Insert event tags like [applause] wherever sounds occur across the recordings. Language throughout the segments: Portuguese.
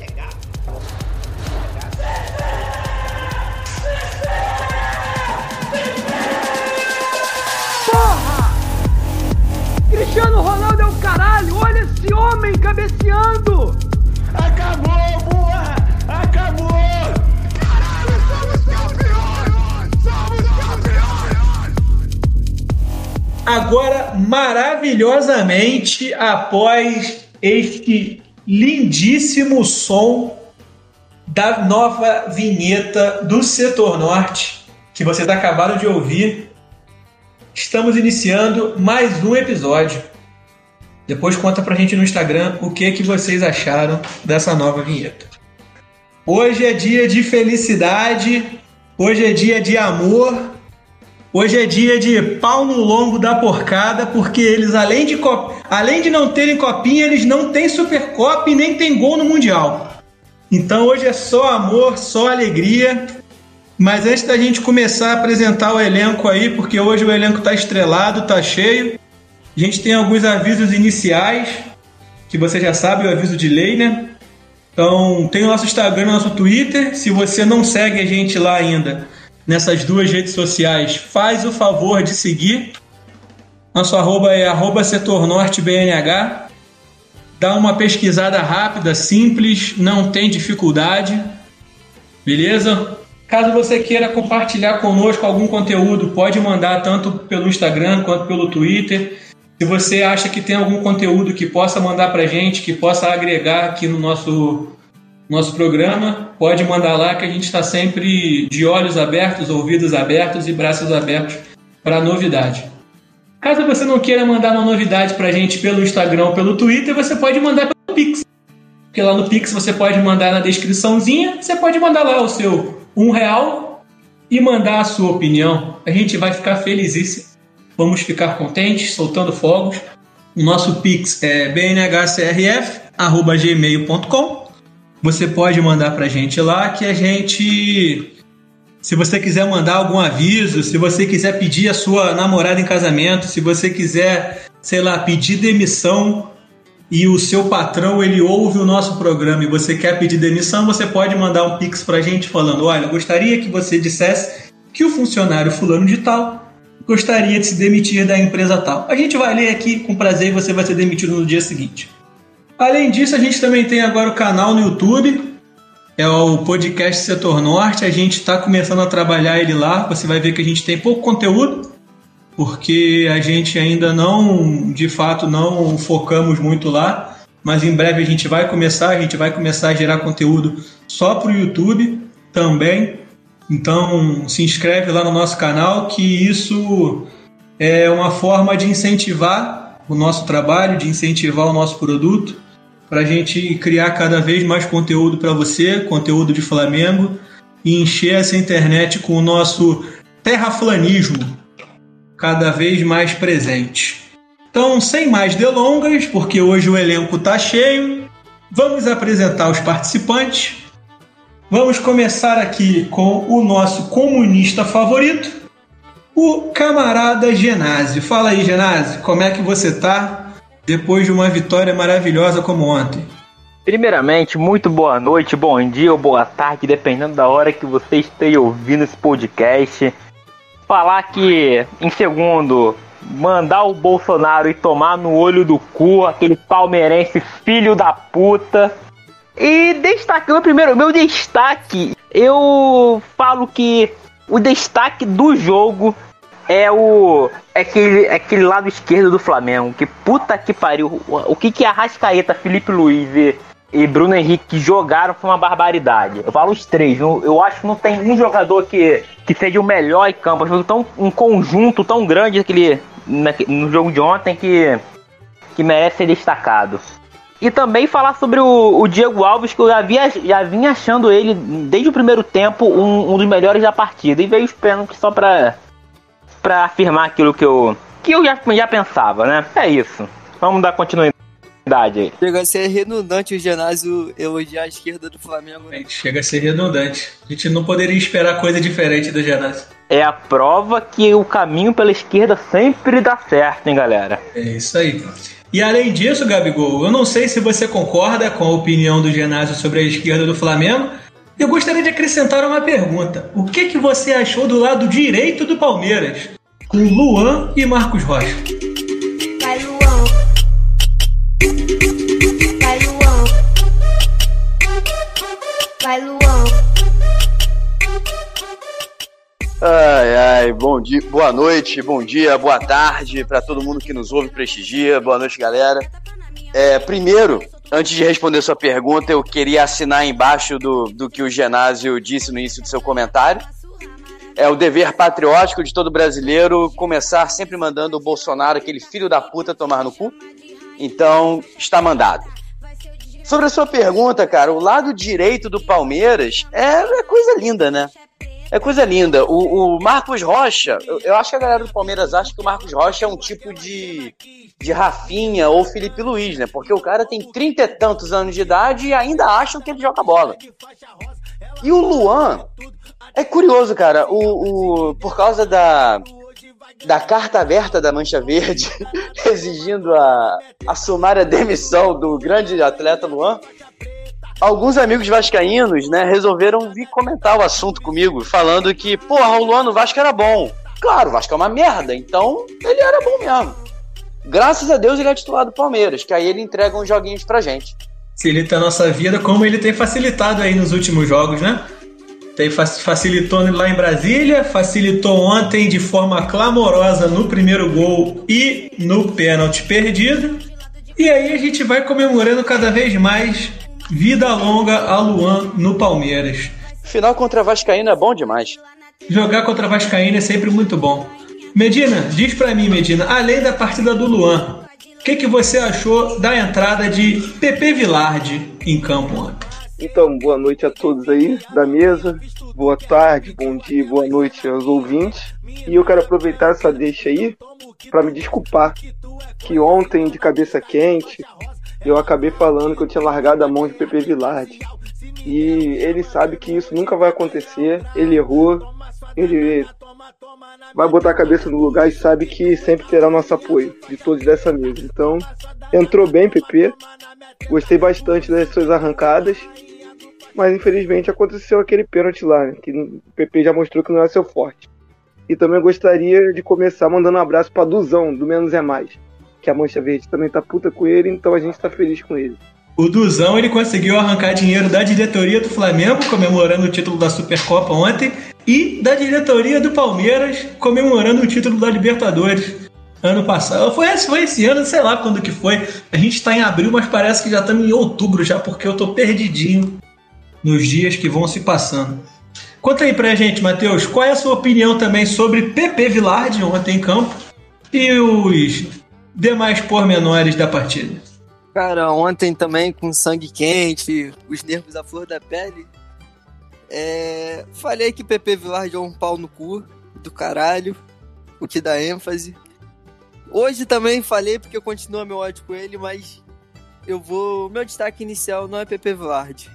É gato. Porra! Cristiano Ronaldo é o caralho! Olha esse homem cabeceando! Acabou, porra! Acabou! Caralho, somos campeões! Somos campeões! Agora, maravilhosamente, após este lindíssimo som da nova vinheta do Setor Norte, que vocês acabaram de ouvir, estamos iniciando mais um episódio. Depois conta pra gente no Instagram o que que vocês acharam dessa nova vinheta. Hoje é dia de felicidade, hoje é dia de amor, hoje é dia de pau no lombo da porcada, porque eles além de cop... além de não terem copinha, eles não têm Supercopa e nem tem gol no mundial. Então hoje é só amor, só alegria. Mas antes da gente começar a apresentar o elenco aí, porque hoje o elenco tá estrelado, tá cheio. A gente tem alguns avisos iniciais, que você já sabe, o aviso de lei, né? Então, tem o nosso Instagram, o nosso Twitter. Se você não segue a gente lá ainda nessas duas redes sociais, faz o favor de seguir. Nosso arroba é arroba setornortebnh. Dá uma pesquisada rápida, simples, não tem dificuldade. Beleza? Caso você queira compartilhar conosco algum conteúdo, pode mandar tanto pelo Instagram quanto pelo Twitter. Se você acha que tem algum conteúdo que possa mandar pra gente, que possa agregar aqui no nosso, nosso programa, pode mandar lá que a gente está sempre de olhos abertos, ouvidos abertos e braços abertos para novidade. Caso você não queira mandar uma novidade pra gente pelo Instagram ou pelo Twitter, você pode mandar pelo Pix. Porque lá no Pix você pode mandar na descriçãozinha, você pode mandar lá o seu um real e mandar a sua opinião. A gente vai ficar felizíssimo. Vamos ficar contentes, soltando fogos. O nosso Pix é bnhcrf.gmail.com. Você pode mandar pra gente lá que a gente. Se você quiser mandar algum aviso, se você quiser pedir a sua namorada em casamento, se você quiser, sei lá, pedir demissão e o seu patrão ele ouve o nosso programa e você quer pedir demissão, você pode mandar um pix pra gente falando: "Olha, gostaria que você dissesse que o funcionário fulano de tal gostaria de se demitir da empresa tal". A gente vai ler aqui com prazer e você vai ser demitido no dia seguinte. Além disso, a gente também tem agora o canal no YouTube, é o podcast Setor Norte. A gente está começando a trabalhar ele lá. Você vai ver que a gente tem pouco conteúdo, porque a gente ainda não, de fato, não focamos muito lá. Mas em breve a gente vai começar. A gente vai começar a gerar conteúdo só para o YouTube também. Então se inscreve lá no nosso canal, que isso é uma forma de incentivar o nosso trabalho, de incentivar o nosso produto para a gente criar cada vez mais conteúdo para você, conteúdo de Flamengo, e encher essa internet com o nosso terraflanismo cada vez mais presente. Então, sem mais delongas, porque hoje o elenco está cheio, vamos apresentar os participantes. Vamos começar aqui com o nosso comunista favorito, o camarada Genásio. Fala aí, Genásio, como é que você tá? Depois de uma vitória maravilhosa como ontem? Primeiramente, muito boa noite, bom dia ou boa tarde, dependendo da hora que você esteja ouvindo esse podcast. Falar que, em segundo, mandar o Bolsonaro e tomar no olho do cu aquele palmeirense filho da puta. E destacando primeiro, meu destaque, eu falo que o destaque do jogo é o. É aquele, é aquele lado esquerdo do Flamengo. Que puta que pariu. O, o que que a Rascaeta, Felipe Luiz e, e Bruno Henrique jogaram foi uma barbaridade. Eu falo os três. Eu, eu acho que não tem um jogador que, que seja o melhor em campo. Foi tão, um conjunto tão grande aquele, no jogo de ontem que, que merece ser destacado. E também falar sobre o, o, Diego Alves, que eu já, via, já vinha achando ele, desde o primeiro tempo, um, um dos melhores da partida. E veio os pênaltis só pra, pra afirmar aquilo que eu, que eu já, já pensava, né? É isso. Vamos dar continuidade. Aí. Chega a ser redundante o ginásio elogiar a esquerda do Flamengo. né? Chega a ser redundante. A gente não poderia esperar coisa diferente do Genásio. É a prova que o caminho pela esquerda sempre dá certo, hein, galera? É isso aí. E além disso, Gabigol, eu não sei se você concorda com a opinião do Genásio sobre a esquerda do Flamengo. Eu gostaria de acrescentar uma pergunta. O que, que você achou do lado direito do Palmeiras? Com Luan e Marcos Rocha. Vai Luan. Vai Luan. Vai Luan. Ai, ai, bom dia, boa noite, bom dia, boa tarde para todo mundo que nos ouve, prestigia. Boa noite, galera. É, primeiro, antes de responder sua pergunta, eu queria assinar embaixo do, do que o Genásio disse no início do seu comentário. É o dever patriótico de todo brasileiro começar sempre mandando o Bolsonaro, aquele filho da puta, tomar no cu. Então, está mandado. Sobre a sua pergunta, cara, o lado direito do Palmeiras é, é coisa linda, né? É coisa linda. O, o Marcos Rocha, eu, eu acho que a galera do Palmeiras acha que o Marcos Rocha é um tipo de, de Rafinha ou Felipe Luiz, né? Porque o cara tem trinta e tantos anos de idade e ainda acham que ele joga bola. E o Luan, é curioso, cara, o, o, por causa da, da carta aberta da Mancha Verde, [laughs] exigindo a, a sumária demissão do grande atleta Luan, alguns amigos vascaínos, né, resolveram vir comentar o assunto comigo, falando que, porra, o Luan no Vasco era bom. Claro, o Vasco é uma merda, então ele era bom mesmo. Graças a Deus ele é titular do Palmeiras, que aí ele entrega uns joguinhos pra gente. Facilita a nossa vida, como ele tem facilitado aí nos últimos jogos, né? Tem, facilitou lá em Brasília, facilitou ontem de forma clamorosa no primeiro gol e no pênalti perdido. E aí a gente vai comemorando cada vez mais vida longa a Luan no Palmeiras. Final contra a Vascaína é bom demais. Jogar contra a Vascaína é sempre muito bom. Medina, diz pra mim, Medina, além da partida do Luan, o que, que você achou da entrada de Pepe Vilardi em campo ontem? Então, boa noite a todos aí da mesa. Boa tarde, bom dia, boa noite aos ouvintes. E eu quero aproveitar essa deixa aí para me desculpar que ontem, de cabeça quente, eu acabei falando que eu tinha largado a mão de Pepe Vilardi. E ele sabe que isso nunca vai acontecer. Ele errou. Ele vai botar a cabeça no lugar e sabe que sempre terá nosso apoio de todos dessa mesa. Então, entrou bem, PP. Gostei bastante das suas arrancadas. Mas infelizmente aconteceu aquele pênalti lá, né, que o PP já mostrou que não é seu forte. E também gostaria de começar mandando um abraço para Duzão, do Menos é Mais. Que a Mancha Verde também tá puta com ele, então a gente tá feliz com ele. O Duzão ele conseguiu arrancar dinheiro da diretoria do Flamengo, comemorando o título da Supercopa ontem, e da diretoria do Palmeiras, comemorando o título da Libertadores ano passado. Foi esse, foi esse ano, sei lá quando que foi. A gente está em abril, mas parece que já estamos em outubro já, porque eu tô perdidinho nos dias que vão se passando. Conta aí pra gente, Matheus, qual é a sua opinião também sobre Pepe Vilardi ontem em campo e os demais pormenores da partida? Cara, ontem também com sangue quente, os nervos à flor da pele. É... Falei que Pepe Vilardi é um pau no cu do caralho, o que dá ênfase. Hoje também falei porque continua meu ódio com ele, mas eu vou. Meu destaque inicial não é Pepe Vilardi.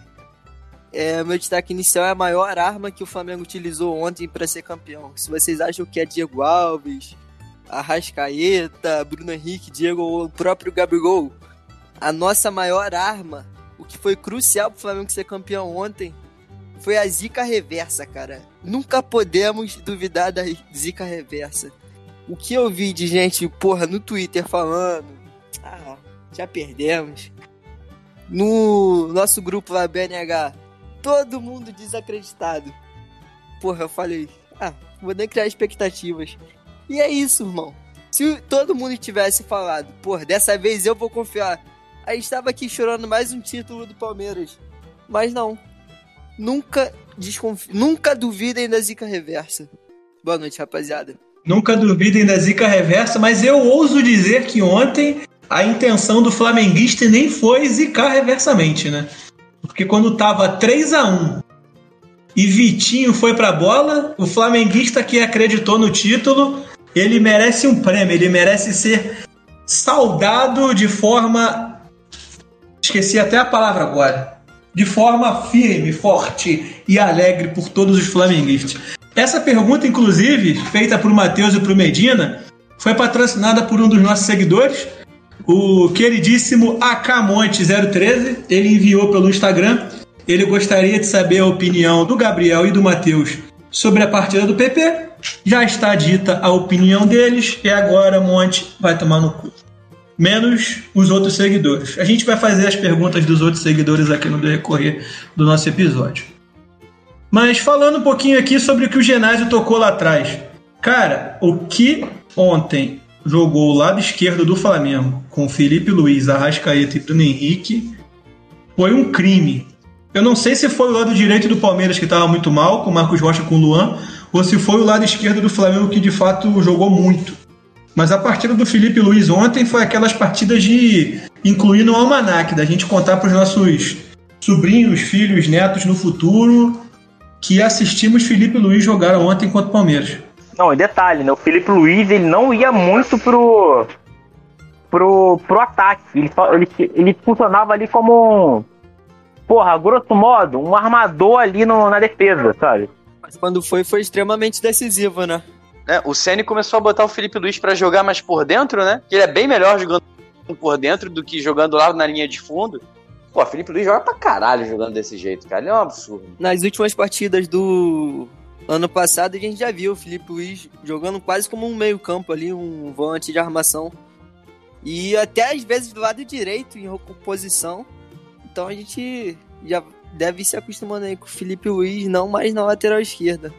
É, meu destaque inicial é a maior arma que o Flamengo utilizou ontem para ser campeão. Se vocês acham que é Diego Alves, Arrascaeta, Bruno Henrique, Diego ou o próprio Gabigol, a nossa maior arma, o que foi crucial para o Flamengo ser campeão ontem, foi a zica reversa, cara. Nunca podemos duvidar da zica reversa. O que eu vi de gente, porra, no Twitter falando, ah, já perdemos. No nosso grupo lá, BNH, todo mundo desacreditado. Porra, eu falei, ah, vou nem criar expectativas. E é isso, irmão. Se todo mundo tivesse falado, porra, dessa vez eu vou confiar. Aí estava aqui chorando mais um título do Palmeiras. Mas não. Nunca desconfi... Nunca duvidem da zica reversa. Boa noite, rapaziada. Nunca duvidem da zica reversa, mas eu ouso dizer que ontem a intenção do flamenguista nem foi zicar reversamente, né? Porque quando tava 3 a 1 e Vitinho foi pra bola, o flamenguista que acreditou no título, ele merece um prêmio, ele merece ser saudado de forma esqueci até a palavra agora, de forma firme, forte e alegre por todos os flamenguistas. Essa pergunta, inclusive, feita por Matheus e por Medina, foi patrocinada por um dos nossos seguidores, o queridíssimo Akamonte013. Ele enviou pelo Instagram. Ele gostaria de saber a opinião do Gabriel e do Matheus sobre a partida do PP. Já está dita a opinião deles e agora Monte vai tomar no cu. Menos os outros seguidores. A gente vai fazer as perguntas dos outros seguidores aqui no decorrer do nosso episódio. Mas falando um pouquinho aqui sobre o que o Genásio tocou lá atrás. Cara, o que ontem jogou o lado esquerdo do Flamengo com Felipe Luiz, Arrascaeta e Bruno Henrique foi um crime. Eu não sei se foi o lado direito do Palmeiras que estava muito mal, com Marcos Rocha com o Luan, ou se foi o lado esquerdo do Flamengo que de fato jogou muito. Mas a partida do Felipe Luiz ontem foi aquelas partidas de incluir no almanac, da gente contar para os nossos sobrinhos, filhos, netos no futuro que assistimos Felipe Luiz jogar ontem contra o Palmeiras. Não, e detalhe, né? O Felipe Luiz ele não ia muito pro. pro, pro ataque. Ele, ele, ele funcionava ali como um. Porra, grosso modo, um armador ali no, na defesa, sabe? Mas quando foi, foi extremamente decisivo, né? né? O Ceni começou a botar o Felipe Luiz pra jogar mais por dentro, né? Que ele é bem melhor jogando por dentro do que jogando lá na linha de fundo. Pô, Felipe Luiz joga pra caralho jogando desse jeito, cara. Ele é um absurdo. Nas últimas partidas do ano passado, a gente já viu o Felipe Luiz jogando quase como um meio-campo ali, um volante de armação. E até às vezes do lado direito, em recomposição. Então a gente já deve ir se acostumando aí com o Felipe Luiz, não mais na lateral esquerda,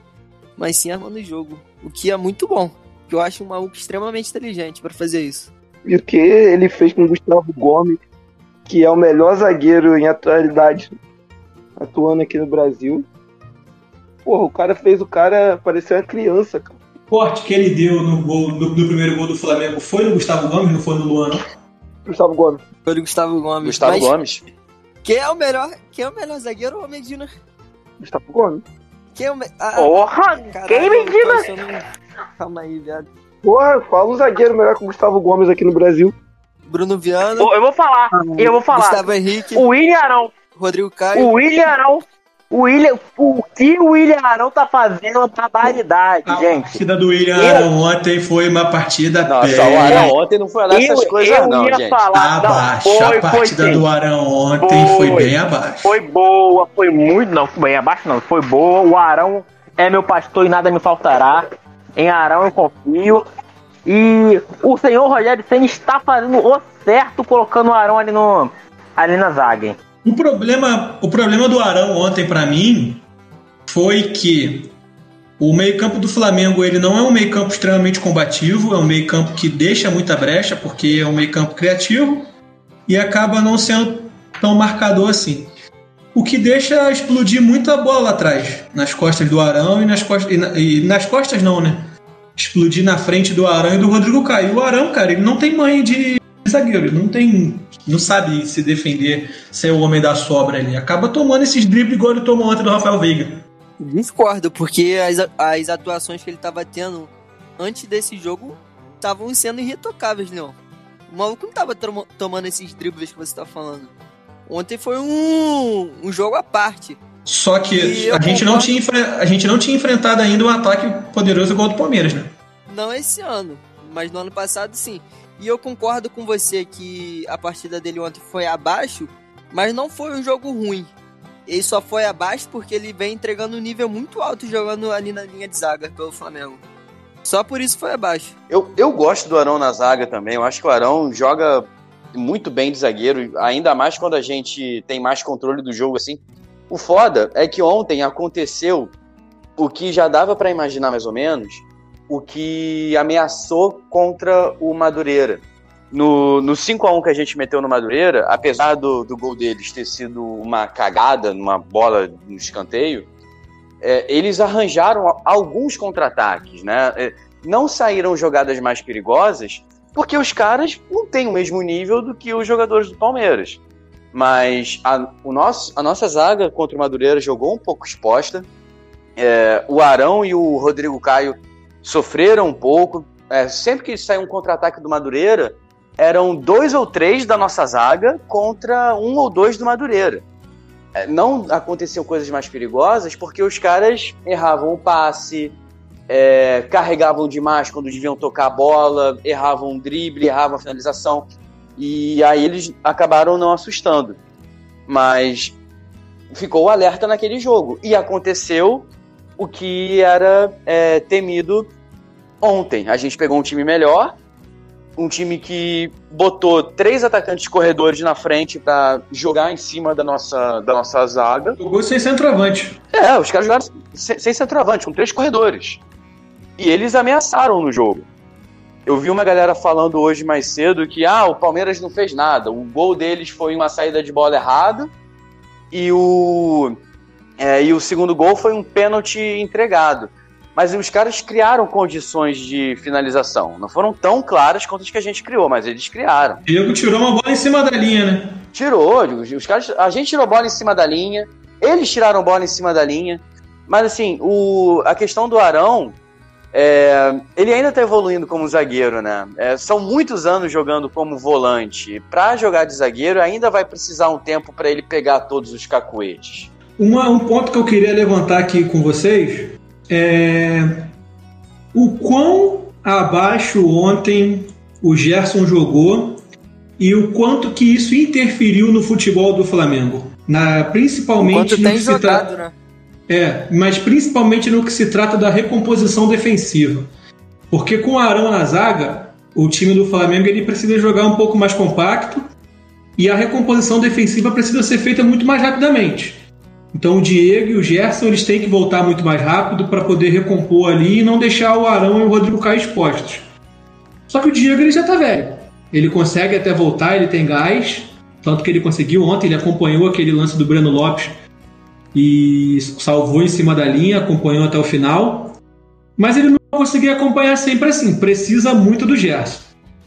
mas sim armando o jogo. O que é muito bom. Que eu acho um maluco extremamente inteligente pra fazer isso. E o que ele fez com o Gustavo Gomes, que é o melhor zagueiro em atualidade atuando aqui no Brasil. Porra, o cara fez o cara parecer uma criança, cara. O corte que ele deu no, gol, no, no primeiro gol do Flamengo foi no Gustavo Gomes, não foi no Luan, não? Gustavo Gomes. Foi o Gustavo Gomes. Gustavo Mas Gomes. Quem é o melhor? Quem é o melhor zagueiro, ô Medina? Gustavo Gomes. Quem é o me... ah, Porra! caralho, quem, Medina? tô achando- Calma aí, viado. Porra, fala um zagueiro melhor que o Gustavo Gomes aqui no Brasil. Bruno Viana, Eu vou falar, eu vou falar. Gustavo Henrique, O William Arão, Rodrigo Caio. o William Arão, o William, o que o William Arão tá fazendo é uma barbaridade, A gente. partida do William Eu- Arão ontem foi uma partida Nossa, pé. o Arão ontem não foi lá essas Eu, coisas, eu não, ia gente. falar, não, Abaixo. foi, a foi partida sim. do Arão ontem foi, Foi. bem abaixo. Foi boa, foi muito. Não, foi bem abaixo, não. Foi boa. O Arão é meu pastor e nada me faltará. Em Arão eu confio. E o senhor Rogério Senna está fazendo o certo colocando o Arão ali, no, ali na zaga. hein? O problema, o problema do Arão ontem pra mim foi que o meio-campo do Flamengo ele não é um meio-campo extremamente combativo, é um meio-campo que deixa muita brecha porque é um meio-campo criativo e acaba não sendo tão marcador assim. O que deixa explodir muita bola atrás, nas costas do Arão e nas costas e, na- e nas costas não, né? Explodir na frente do Arão e do Rodrigo Caio. O Arão, cara, ele não tem mãe de zagueiro, ele não tem não sabe se defender, ser o homem da sobra ali. Acaba tomando esses dribles igual ele tomou ontem do Rafael Veiga. Discordo, porque as, as atuações que ele tava tendo antes desse jogo estavam sendo irretocáveis, Leon. O maluco não tava tomo- tomando esses dribles que você tá falando. Ontem foi um, um jogo à parte. Só que a gente, não tinha, a gente não tinha enfrentado ainda um ataque poderoso igual ao do Palmeiras, né? Não esse ano, mas no ano passado sim. E eu concordo com você que a partida dele ontem foi abaixo, mas não foi um jogo ruim. Ele só foi abaixo porque ele vem entregando um nível muito alto jogando ali na linha de zaga pelo Flamengo. Só por isso foi abaixo. Eu, eu gosto do Arão na zaga também. Eu acho que o Arão joga muito bem de zagueiro, ainda mais quando a gente tem mais controle do jogo assim. O foda é que ontem aconteceu o que já dava pra imaginar mais ou menos, o que ameaçou contra o Madureira. No, no 5x1 que a gente meteu no Madureira, apesar do, do gol deles ter sido uma cagada, numa bola no escanteio, é, eles arranjaram alguns contra-ataques, né? É, não saíram jogadas mais perigosas, porque os caras não têm o mesmo nível do que os jogadores do Palmeiras. Mas a, o nosso, a nossa zaga contra o Madureira jogou um pouco exposta. É, o Arão e o Rodrigo Caio sofreram um pouco. É, sempre que sai um contra-ataque do Madureira, eram dois ou três da nossa zaga contra um ou dois do Madureira. É, Não aconteciam coisas mais perigosas porque os caras erravam o passe, é, carregavam demais quando deviam tocar a bola, erravam o drible, erravam a finalização. E aí eles acabaram não assustando. Mas ficou alerta naquele jogo. E aconteceu o que era é, temido ontem. A gente pegou um time melhor, um time que botou três atacantes corredores na frente para jogar em cima da nossa, da nossa zaga. Jogou sem centroavante. É, os caras jogaram sem, sem centroavante, com três corredores. E eles ameaçaram no jogo. Eu vi uma galera falando hoje mais cedo que ah, o Palmeiras não fez nada. O gol deles foi uma saída de bola errada e o, é, e o segundo gol foi um pênalti entregado. Mas os caras criaram condições de finalização. Não foram tão claras quanto as que a gente criou, mas eles criaram. Diego tirou uma bola em cima da linha, né? Tirou, os, caras, a gente tirou bola em cima da linha, eles tiraram bola em cima da linha. Mas assim, o, a questão do Arão, é, ele ainda tá evoluindo como zagueiro, né? É, são muitos anos jogando como volante. Pra jogar de zagueiro, ainda vai precisar um tempo para ele pegar todos os cacuetes. Uma- um ponto que eu queria levantar aqui com vocês é o quão abaixo ontem o Gerson jogou e o quanto que isso interferiu no futebol do Flamengo. Na, principalmente no que se jogado, trata- né? É, mas principalmente no que se trata da recomposição defensiva. Porque com o Arão na zaga, o time do Flamengo ele precisa jogar um pouco mais compacto e a recomposição defensiva precisa ser feita muito mais rapidamente. Então o Diego e o Gerson eles têm que voltar muito mais rápido para poder recompor ali e não deixar o Arão e o Rodrigo Caio expostos. Só que o Diego ele já tá velho. Ele consegue até voltar, ele tem gás, tanto que ele conseguiu ontem, ele acompanhou aquele lance do Breno Lopes e salvou em cima da linha, acompanhou até o final. Mas ele não conseguia acompanhar sempre assim, precisa muito do Gerson.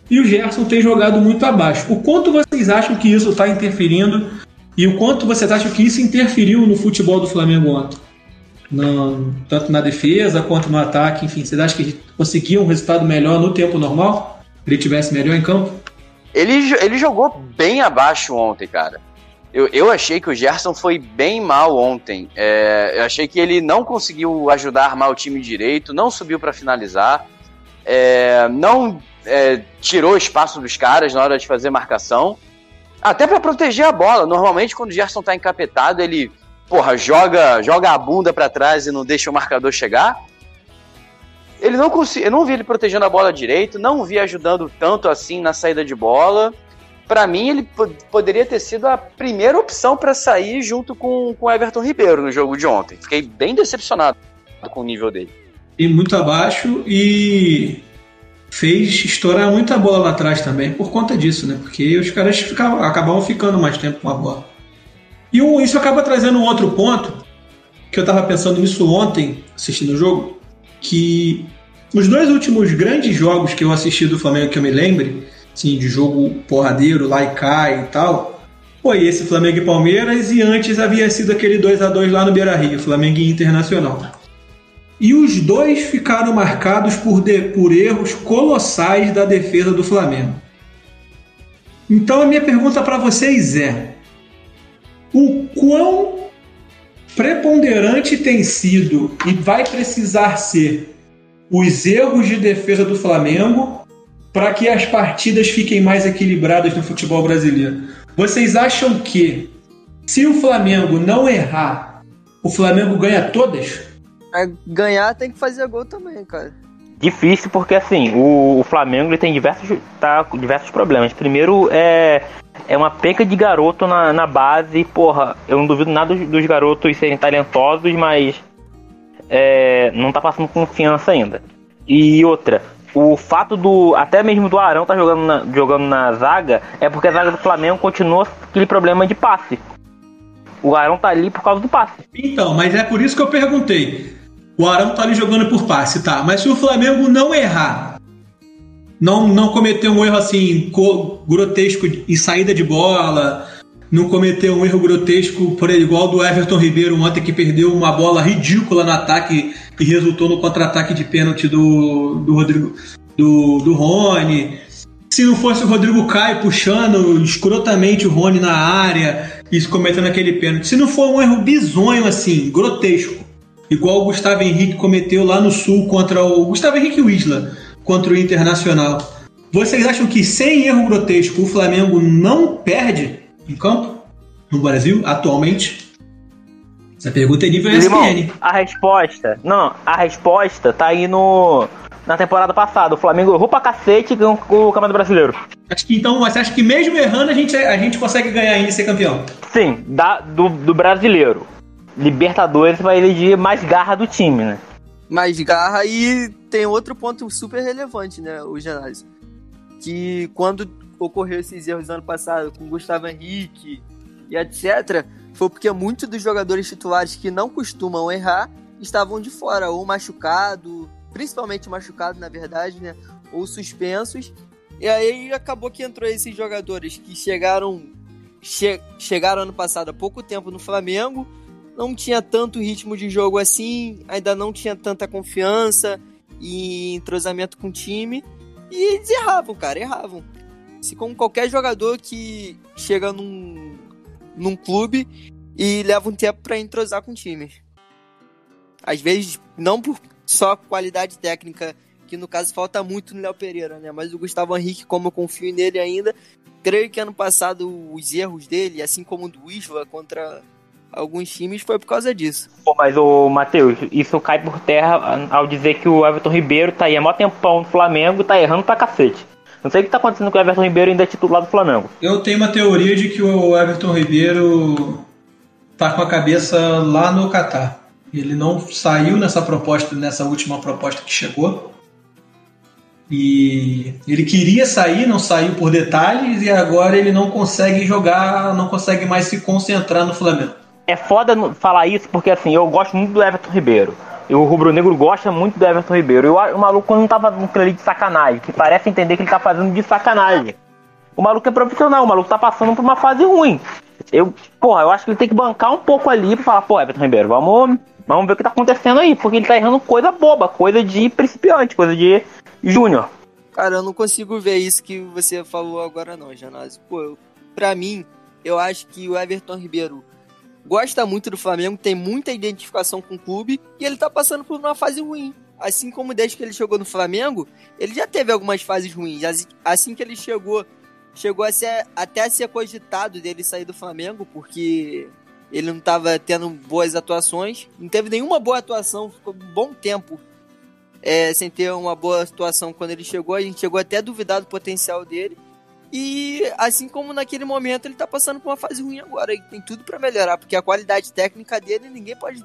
E o Gerson tem jogado muito abaixo. O quanto vocês acham que isso está interferindo e o quanto vocês acham que isso interferiu no futebol do Flamengo ontem? No- tanto na defesa quanto no ataque, enfim, vocês acham que conseguiam um resultado melhor no tempo normal? Ele tivesse melhor em campo? Ele, ele jogou bem abaixo ontem, cara. Eu, eu achei que o Gerson foi bem mal ontem. É, eu achei que ele não conseguiu ajudar a armar o time direito, não subiu para finalizar, é, não é, tirou espaço dos caras na hora de fazer marcação, até para proteger a bola. Normalmente, quando o Gerson tá encapetado, ele porra, joga, joga a bunda para trás e não deixa o marcador chegar. Ele não consegui, eu não vi ele protegendo a bola direito, não vi ajudando tanto assim na saída de bola. Pra mim, ele po- poderia ter sido a primeira opção pra sair junto com o Everton Ribeiro no jogo de ontem. Fiquei bem decepcionado com o nível dele. E muito abaixo e fez estourar muita bola lá atrás também por conta disso, né? Porque os caras ficavam, acabavam ficando mais tempo com a bola. E um- isso acaba trazendo um outro ponto, que eu tava pensando nisso ontem, assistindo o jogo, que os dois últimos grandes jogos que eu assisti do Flamengo que eu me lembre, assim, de jogo porradeiro, lá e cá e tal, foi esse Flamengo e Palmeiras e antes havia sido aquele 2 a 2 lá no Beira-Rio, Flamengo e Internacional. E os dois ficaram marcados por, de- por erros colossais da defesa do Flamengo. Então a minha pergunta para vocês é: o quão preponderante tem sido e vai precisar ser os erros de defesa do Flamengo para que as partidas fiquem mais equilibradas no futebol brasileiro? Vocês acham que se o Flamengo não errar, o Flamengo ganha todas? Ganhar tem que fazer gol também, cara. Difícil porque assim, o, o Flamengo ele tem diversos, tá, diversos problemas. Primeiro é, é uma penca de garoto na, na base, porra, eu não duvido nada dos, dos garotos serem talentosos, mas é, não tá passando confiança ainda. E outra, o fato do. Até mesmo do Arão tá jogando na, jogando na zaga é porque a zaga do Flamengo continua com aquele problema de passe. O Arão tá ali por causa do passe. Então, mas é por isso que eu perguntei. O Arão tá ali jogando por passe, tá? Mas se o Flamengo não errar, não, não cometer um erro assim co- grotesco em saída de bola, não cometer um erro grotesco por igual do Everton Ribeiro ontem que perdeu uma bola ridícula no ataque e resultou no contra-ataque de pênalti do, do Rodrigo do, do Rony. se não fosse o Rodrigo Caio puxando escrotamente o Rony na área e cometendo aquele pênalti. Se não for um erro bizonho assim, grotesco, igual o Gustavo Henrique cometeu lá no Sul contra o Gustavo Henrique Wisla contra o Internacional. Vocês acham que sem erro grotesco o Flamengo não perde em campo no Brasil atualmente? Essa pergunta é nível Limão, ESPN. a resposta. Não, a resposta tá aí no. Na temporada passada. O Flamengo errou pra cacete e ganhou o Campeonato Brasileiro. Acho que então, você acha que mesmo errando a gente, a gente consegue ganhar ainda e ser campeão? Sim, da, do, do brasileiro. Libertadores vai eleger mais garra do time, né? mais garra e tem outro ponto super relevante, né, o Janazzi. Que quando ocorreu esses erros ano passado com Gustavo Henrique e etc, foi porque muitos dos jogadores titulares que não costumam errar estavam de fora, ou machucado, principalmente machucado, na verdade, né, ou suspensos. E aí acabou que entrou esses jogadores que chegaram che chegaram ano passado há pouco tempo no Flamengo, não tinha tanto ritmo de jogo assim, ainda não tinha tanta confiança e entrosamento com o time. E eles erravam, cara, erravam. Se como qualquer jogador que chega num, num clube e leva um tempo para entrosar com o time. Às vezes, não por só qualidade técnica, que no caso falta muito no Léo Pereira, né? Mas o Gustavo Henrique, como eu confio nele ainda, creio que ano passado os erros dele, assim como o do Isla contra alguns times foi por causa disso. Pô, mas o Matheus, isso cai por terra ao dizer que o Everton Ribeiro tá aí há mó tempão no Flamengo e tá errando pra cacete. Não sei o que tá acontecendo com o Everton Ribeiro ainda é titular do Flamengo. Eu tenho uma teoria de que o Everton Ribeiro tá com a cabeça lá no Catar. Ele não saiu nessa proposta, nessa última proposta que chegou. E ele queria sair, não saiu por detalhes, e agora ele não consegue jogar, não consegue mais se concentrar no Flamengo. É foda falar isso porque assim, eu gosto muito do Everton Ribeiro. E o Rubro Negro gosta muito do Everton Ribeiro. E o, o maluco não tava ali de sacanagem, que parece entender que ele tá fazendo de sacanagem. O maluco é profissional, o maluco tá passando por uma fase ruim. Eu, porra, eu acho que ele tem que bancar um pouco ali pra falar, pô, Everton Ribeiro, vamos, vamos ver o que tá acontecendo aí, porque ele tá errando coisa boba, coisa de principiante, coisa de júnior. Cara, eu não consigo ver isso que você falou agora não, Janazzi. Pô, eu, pra mim, eu acho que o Everton Ribeiro gosta muito do Flamengo, tem muita identificação com o clube e ele tá passando por uma fase ruim. Assim como desde que ele chegou no Flamengo, ele já teve algumas fases ruins. Assim- que ele chegou, chegou a ser, até a ser cogitado dele sair do Flamengo, porque ele não tava tendo boas atuações. Não teve nenhuma boa atuação, ficou um bom tempo é, sem ter uma boa atuação quando ele chegou. A gente chegou até a duvidar do potencial dele. E assim como naquele momento ele tá passando por uma fase ruim agora, ele tem tudo pra melhorar, porque a qualidade técnica dele ninguém pode.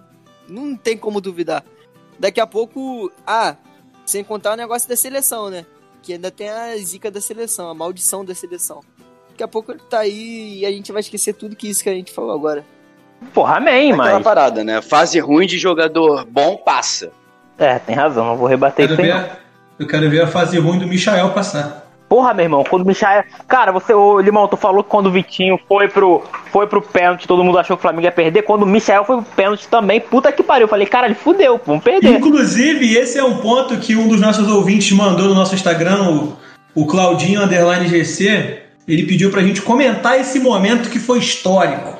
Não tem como duvidar. Daqui a pouco. Ah, sem contar o negócio da seleção, né? Que ainda tem a zica da seleção, a maldição da seleção. Daqui a pouco ele tá aí e a gente vai esquecer tudo que isso que a gente falou agora. Porra, amém, Aquela mas. parada, né? Fase ruim de jogador bom passa. É, tem razão, não vou rebater Quero isso aí. não. ver, eu quero ver a fase ruim do Michael passar. Porra, meu irmão, quando o Michael. Cara, você, ô Limão, tu falou que quando o Vitinho foi pro, foi pro pênalti, todo mundo achou que o Flamengo ia perder. Quando o Michael foi pro pênalti também, puta que pariu. Eu falei, caralho, fudeu, vamos perder. Inclusive, esse é um ponto que um dos nossos ouvintes mandou no nosso Instagram, o, o Claudinho Underline GC. Ele pediu pra gente comentar esse momento que foi histórico.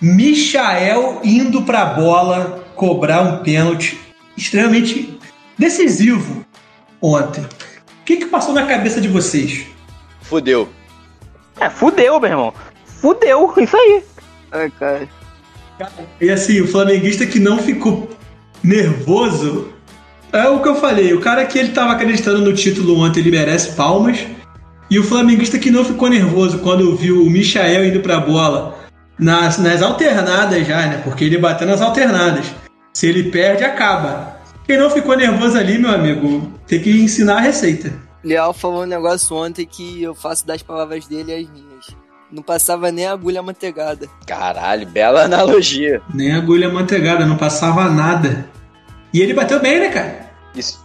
Michael indo pra bola cobrar um pênalti extremamente decisivo ontem. O que, que passou na cabeça de vocês? Fudeu. É, fudeu, meu irmão. Fudeu, isso aí. Ai, cara. E assim, o flamenguista que não ficou nervoso é o que eu falei. O cara que ele tava acreditando no título ontem, ele merece palmas. E o flamenguista que não ficou nervoso quando viu o Michael indo pra bola nas, nas alternadas já, né? Porque ele bateu nas alternadas. Se ele perde, acaba. Quem não ficou nervoso ali, meu amigo, tem que ensinar a receita. Leal falou um negócio ontem que eu faço das palavras dele as minhas. Não passava nem agulha manteigada. Caralho, bela analogia. Nem agulha manteigada, não passava nada. E ele bateu bem, né, cara? Isso.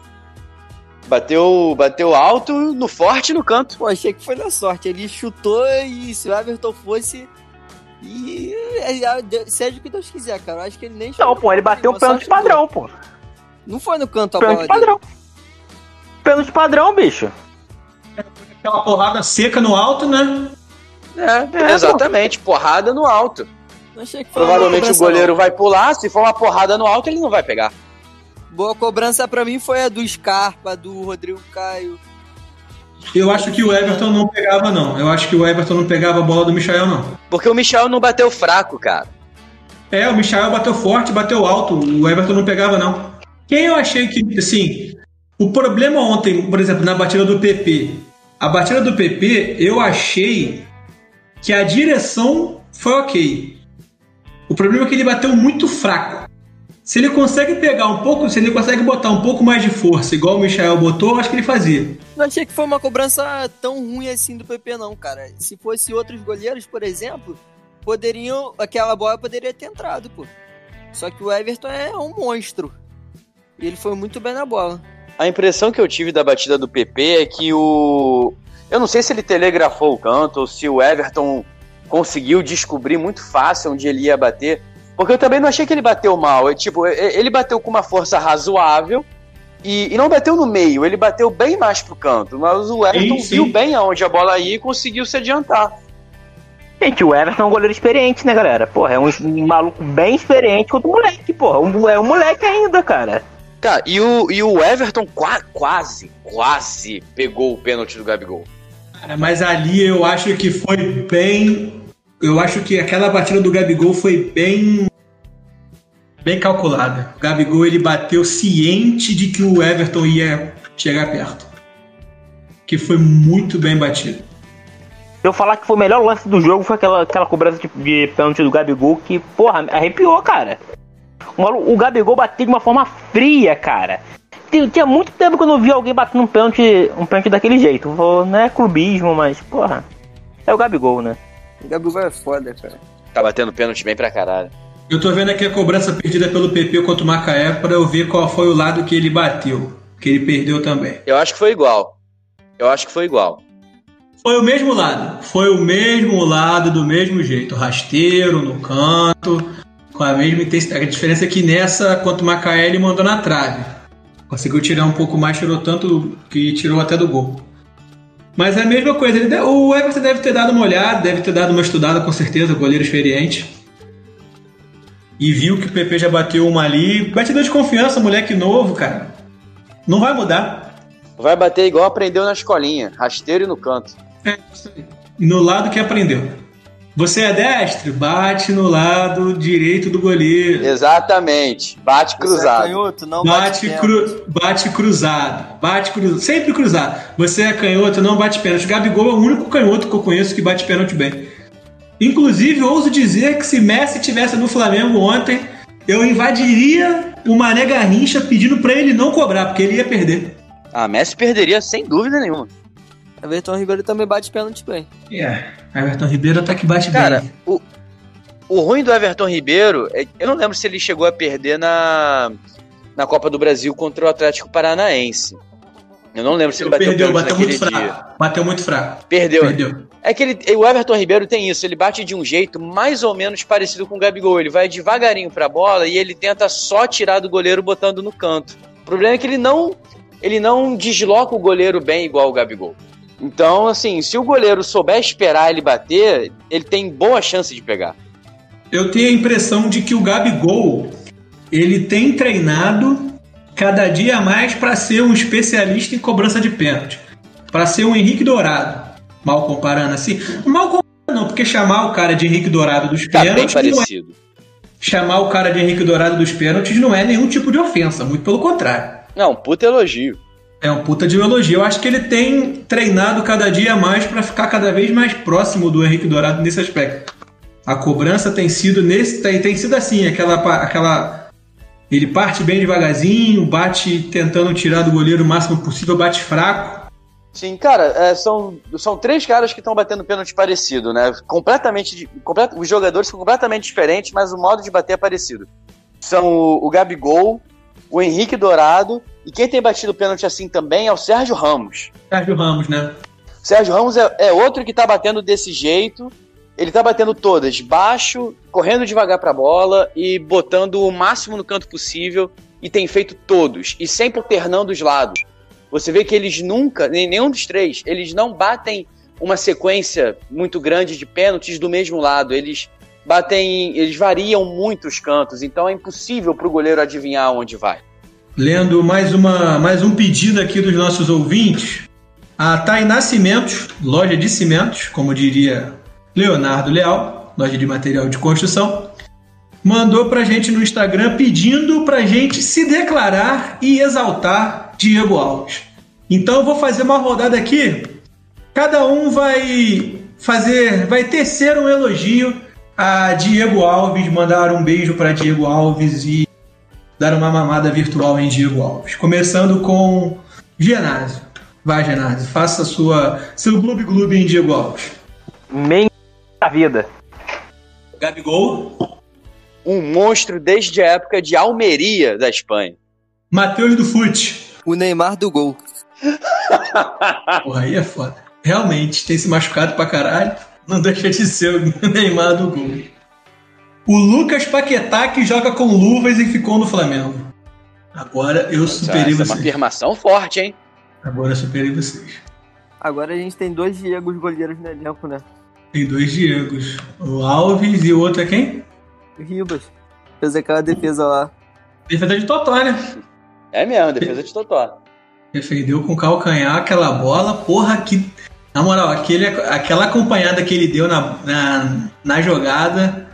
Bateu, bateu alto, no forte e no canto. Pô, achei que foi na sorte. Ele chutou e se o Everton fosse. E. é, é, Seja o que Deus quiser, cara. Eu acho que ele nem Não, pô, ele bateu o Uma pênalti padrão, pô. Não foi no canto a bola Pênalti dele. padrão. Pênalti padrão, bicho. Aquela porrada seca no alto, né? É, exatamente, porrada no alto. Não achei que foi uma Provavelmente o goleiro vai pular, se for uma porrada no alto, ele não vai pegar. não. Boa cobrança pra mim foi a do Scarpa, do Rodrigo Caio. Eu acho que o Everton não pegava, não. Eu acho que o Everton não pegava a bola do Michael, não. Porque o Michel não bateu fraco, cara. É, o Michael bateu forte, bateu alto. O Everton não pegava, não. Quem eu achei que, assim, o problema ontem, por exemplo, na batida do PP. A batida do PP, eu achei que a direção foi ok. O problema é que ele bateu muito fraco. Se ele consegue pegar um pouco, se ele consegue botar um pouco mais de força, igual o Michael botou, eu acho que ele fazia. Não achei que foi uma cobrança tão ruim assim do PP, não, cara. Se fosse outros goleiros, por exemplo, poderiam. Aquela bola poderia ter entrado, pô. Só que o Everton é um monstro. E ele foi muito bem na bola. A impressão que eu tive da batida do PP é que o. Eu não sei se ele telegrafou o canto ou se o Everton conseguiu descobrir muito fácil onde ele ia bater. Porque eu também não achei que ele bateu mal. É, tipo, é- ele bateu com uma força razoável e, e não bateu no meio, ele bateu bem mais pro canto. Mas o Everton Sim, sim. viu bem aonde a bola ia e conseguiu se adiantar. Gente, o Everton é um goleiro experiente, né, galera? Porra, é um, um maluco bem experiente contra o moleque, porra. Um- é um moleque ainda, cara. Cara, e o, e o Everton qua- quase, quase pegou o pênalti do Gabigol. Cara, mas ali eu acho que foi bem. Eu acho que aquela batida do Gabigol foi bem. Bem calculada. O Gabigol ele bateu ciente de que o Everton ia chegar perto. Que foi muito bem batido. Se eu falar que foi o melhor lance do jogo, foi aquela, aquela cobrança de, de pênalti do Gabigol que, porra, arrepiou, cara. O, Gabigol bateu de uma forma fria, cara. Tinha, muito tempo que eu não vi alguém batendo um pênalti, um pênalti daquele jeito. Não é clubismo, mas, porra, é o Gabigol, né? O Gabigol é foda, cara. Tá batendo pênalti bem pra caralho. Eu tô vendo aqui a cobrança perdida pelo PP contra o Macaé para eu ver qual foi o lado que ele bateu. Que ele perdeu também. Eu acho que foi igual. Eu acho que foi igual. Foi o mesmo lado. Foi o mesmo lado, do mesmo jeito. Rasteiro, no canto, com a mesma intensidade. A diferença é que nessa, contra o Macaé, ele mandou na trave. Conseguiu tirar um pouco mais, tirou tanto que tirou até do gol. Mas é a mesma coisa. o Everton deve ter dado uma olhada, deve ter dado uma estudada com certeza, goleiro experiente. E viu que o PP já bateu uma ali. Batidor de confiança, moleque novo, cara. Não vai mudar. Vai bater igual aprendeu na escolinha. Rasteiro e no canto. É isso aí. No lado que aprendeu. Você é destro? Bate no lado direito do goleiro. Exatamente. Bate Você é cruzado. canhoto, não Bate, bate, cru, bate cruzado. Bate cruzado. Sempre cruzado. Você é canhoto, não bate pênalti. Gabigol é o único canhoto que eu conheço que bate pênalti bem. Inclusive, eu ouso dizer que se Messi tivesse no Flamengo ontem, eu invadiria o Mané Garrincha pedindo pra ele não cobrar, porque ele ia perder. Ah, Messi perderia sem dúvida nenhuma. Everton Ribeiro também bate pênalti bem. É, Everton Ribeiro até que bate Cara, bem. o, o ruim do Everton Ribeiro, é- eu não lembro se ele chegou a perder na, na Copa do Brasil contra o Atlético Paranaense. Eu não lembro se ele bateu Perdeu, bateu muito dia. fraco. Bateu muito fraco. Perdeu. Perdeu. É que ele, o Everton Ribeiro tem isso, ele bate de um jeito mais ou menos parecido com o Gabigol. Ele vai devagarinho pra bola e ele tenta só tirar do goleiro botando no canto. O problema é que ele não, ele não desloca o goleiro bem igual o Gabigol. Então, assim, se o goleiro souber esperar ele bater, ele tem boa chance de pegar. Eu tenho a impressão de que o Gabigol ele tem treinado cada dia mais para ser um especialista em cobrança de pênalti, para ser um Henrique Dourado. Mal comparando assim, mal comparando não, porque chamar o cara de Henrique Dourado dos Tá bem pênaltis não é, parecido. chamar o cara de Henrique Dourado dos pênaltis não é nenhum tipo de ofensa, muito pelo contrário. Não, puta elogio. É um puta de elogio. Eu acho que ele tem treinado cada dia mais para ficar cada vez mais próximo do Henrique Dourado nesse aspecto. A cobrança tem sido nesse tem, tem sido assim, aquela aquela ele parte bem devagarzinho, bate tentando tirar do goleiro o máximo possível, bate fraco. Sim, cara, é, são, são três caras que estão batendo pênalti parecido, né? Completamente. complet- os jogadores são completamente diferentes, mas o modo de bater é parecido. São o, o Gabigol, o Henrique Dourado, e quem tem batido pênalti assim também é o Sérgio Ramos. Sérgio Ramos, né? Sérgio Ramos é, é outro que tá batendo desse jeito. Ele tá batendo todas baixo, correndo devagar pra bola e botando o máximo no canto possível. E tem feito todos. E sempre alternando os lados. você vê que eles nunca, nem nenhum dos três, eles não batem uma sequência muito grande de pênaltis do mesmo lado. Eles batem, eles variam muito os cantos, então é impossível para o goleiro adivinhar onde vai. Lendo mais, uma, mais um pedido aqui dos nossos ouvintes. A Tainá Cimentos, loja de cimentos, como diria Leonardo Leal, loja de material de construção, mandou pra gente no Instagram pedindo pra gente se declarar e exaltar Diego Alves. Então eu vou fazer uma rodada aqui. Cada um vai fazer, vai tecer um elogio a Diego Alves, mandar um beijo para Diego Alves e dar uma mamada virtual em Diego Alves. Começando com Genásio. Vai, Genásio, faça sua, seu gloob gloob em Diego Alves. Men da vida. Gabigol, Um monstro desde a época de Almeria, da Espanha. Matheus do Fute. O Neymar do gol. [laughs] Porra, aí é foda. Realmente, tem se machucado pra caralho. Não deixa de ser o Neymar do gol. O Lucas Paquetá que joga com luvas e ficou no Flamengo. Agora eu superei Essa é uma vocês. afirmação forte, hein? Agora eu superei vocês. Agora a gente tem dois Diegos goleiros no elenco, né? Tem dois Diegos. O Alves e o outro é quem? O Ribas. Fez aquela defesa lá. Defesa de Totó, né? É mesmo, defesa de Totó. Defendeu com calcanhar aquela bola. Porra, que. Na moral, aquele, aquela acompanhada que ele deu na, na, na jogada.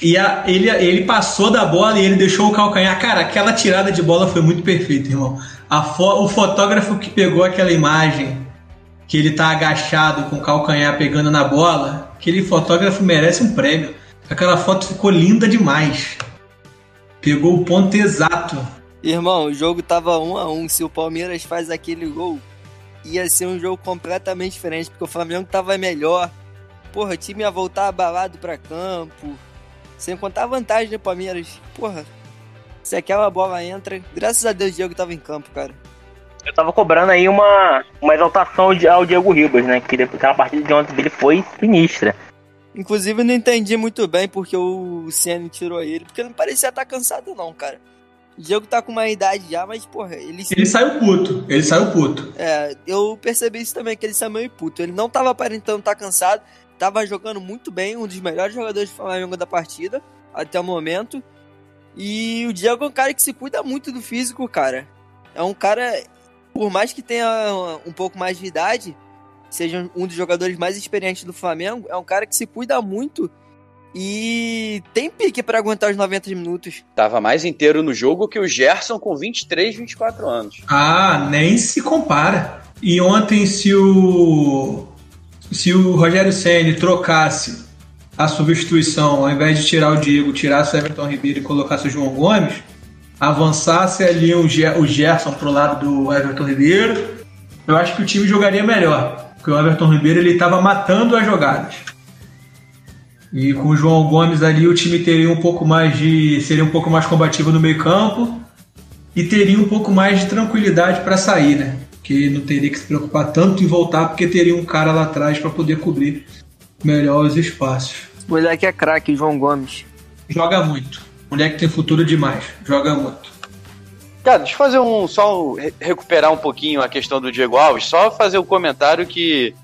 E a- ele, ele passou da bola e ele deixou o calcanhar. Cara, aquela tirada de bola foi muito perfeita, irmão. Fo- o fotógrafo que pegou aquela imagem, que ele tá agachado com o calcanhar pegando na bola, aquele fotógrafo merece um prêmio. Aquela foto ficou linda demais. Pegou o ponto exato. Irmão, o jogo tava um a um. Se o Palmeiras faz aquele gol, ia ser um jogo completamente diferente, porque o Flamengo tava melhor. Porra, o time ia voltar abalado pra campo. Sem contar a vantagem do Palmeiras. Porra, se aquela bola entra. Graças a Deus o Diego tava em campo, cara. Eu tava cobrando aí uma, uma exaltação de- ao Diego Ribas, né? Que depois aquela partida de ontem dele foi sinistra. Inclusive, eu não entendi muito bem porque o Ceni tirou ele, porque não parecia estar cansado, não, cara. O Diego tá com uma idade já, mas, porra, ele Ele saiu puto. Ele saiu puto. É, eu percebi isso também, que ele saiu meio puto. Ele não tava aparentando estar cansado, tava jogando muito bem, um dos melhores jogadores do Flamengo da partida, até o momento. E o Diego é um cara que se cuida muito do físico, cara. É um cara, por mais que tenha um pouco mais de idade, seja um dos jogadores mais experientes do Flamengo, é um cara que se cuida muito e tem pique pra aguentar os 90 minutos. Tava mais inteiro no jogo que o Gerson com 23, 24 anos. Ah, nem se compara. E ontem, se o se o Rogério Ceni trocasse a substituição, ao invés de tirar o Diego, tirasse o Everton Ribeiro e colocasse o João Gomes, avançasse ali o, Ge- o Gerson pro lado do Everton Ribeiro, eu acho que o time jogaria melhor. Porque o Everton Ribeiro ele estava matando as jogadas. E com o João Gomes ali o time teria um pouco mais de. seria um pouco mais combativo no meio campo e teria um pouco mais de tranquilidade para sair, né? Que não teria que se preocupar tanto em voltar, porque teria um cara lá atrás para poder cobrir melhor os espaços. O moleque é craque, João Gomes. Joga muito. Moleque tem futuro demais. Joga muito. Cara, deixa eu fazer um. Só re- recuperar um pouquinho a questão do Diego Alves. Só fazer um comentário que.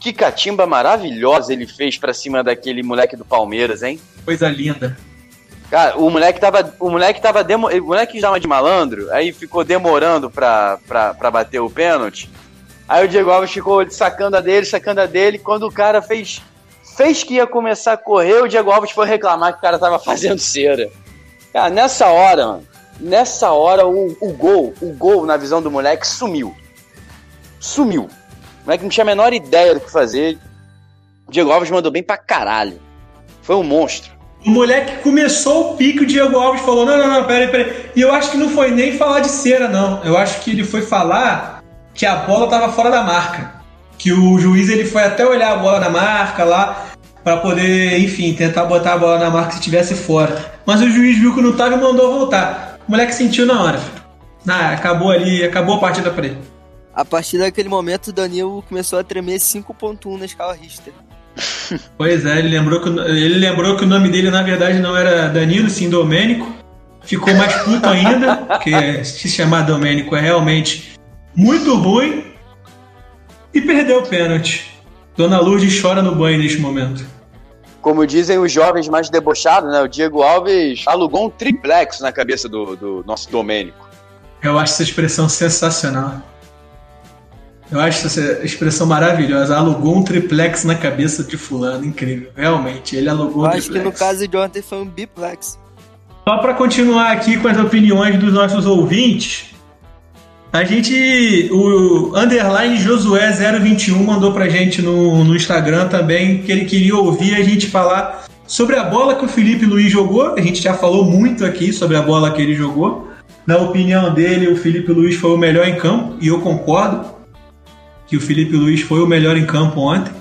Que catimba maravilhosa ele fez pra cima daquele moleque do Palmeiras, hein? Coisa linda. Cara, o moleque tava. O moleque tava. Demo, o moleque dava de malandro, aí ficou demorando pra, pra, pra bater o pênalti. Aí o Diego Alves ficou sacando a dele, sacando a dele. Quando o cara fez. Fez que ia começar a correr, o Diego Alves foi reclamar que o cara tava [laughs] fazendo cera. Cara, nessa hora, mano, nessa hora o, o gol, o gol na visão do moleque sumiu. Sumiu. O moleque não tinha a menor ideia do que fazer. O Diego Alves mandou bem pra caralho. Foi um monstro. O moleque começou o pique, o Diego Alves falou: não, não, não, peraí, peraí. E eu acho que não foi nem falar de cera, não. Eu acho que ele foi falar que a bola tava fora da marca. Que o juiz ele foi até olhar a bola na marca lá, para poder, enfim, tentar botar a bola na marca se tivesse fora. Mas o juiz viu que não tava e mandou voltar. O moleque sentiu na hora. Ah, acabou ali, acabou a partida pra ele. A partir daquele momento, o Danilo começou a tremer 5.1 na escala Richter. [laughs] Pois é, ele lembrou, que, o- ele lembrou que o nome dele na verdade não era Danilo, sim Domênico. Ficou mais puto ainda, porque se chamar Domênico é realmente muito ruim e perdeu o pênalti. Dona Lourdes chora no banho neste momento. Como dizem os jovens mais debochados, né? O Diego Alves alugou um triplex na cabeça do, do nosso Domênico. Eu acho essa expressão sensacional. Eu acho essa expressão maravilhosa. Alugou um triplex na cabeça de fulano. Incrível. Realmente, ele alugou Eu um acho que triplex. no caso de ontem foi um biplex. Só para continuar aqui com as opiniões dos nossos ouvintes, a gente. O underline Josué 021 mandou pra gente no, no Instagram também que ele queria ouvir a gente falar sobre a bola que o Felipe Luiz jogou. A gente já falou muito aqui sobre a bola que ele jogou. Na opinião dele, o Felipe Luiz foi o melhor em campo, e eu concordo que o Felipe Luiz foi o melhor em campo ontem.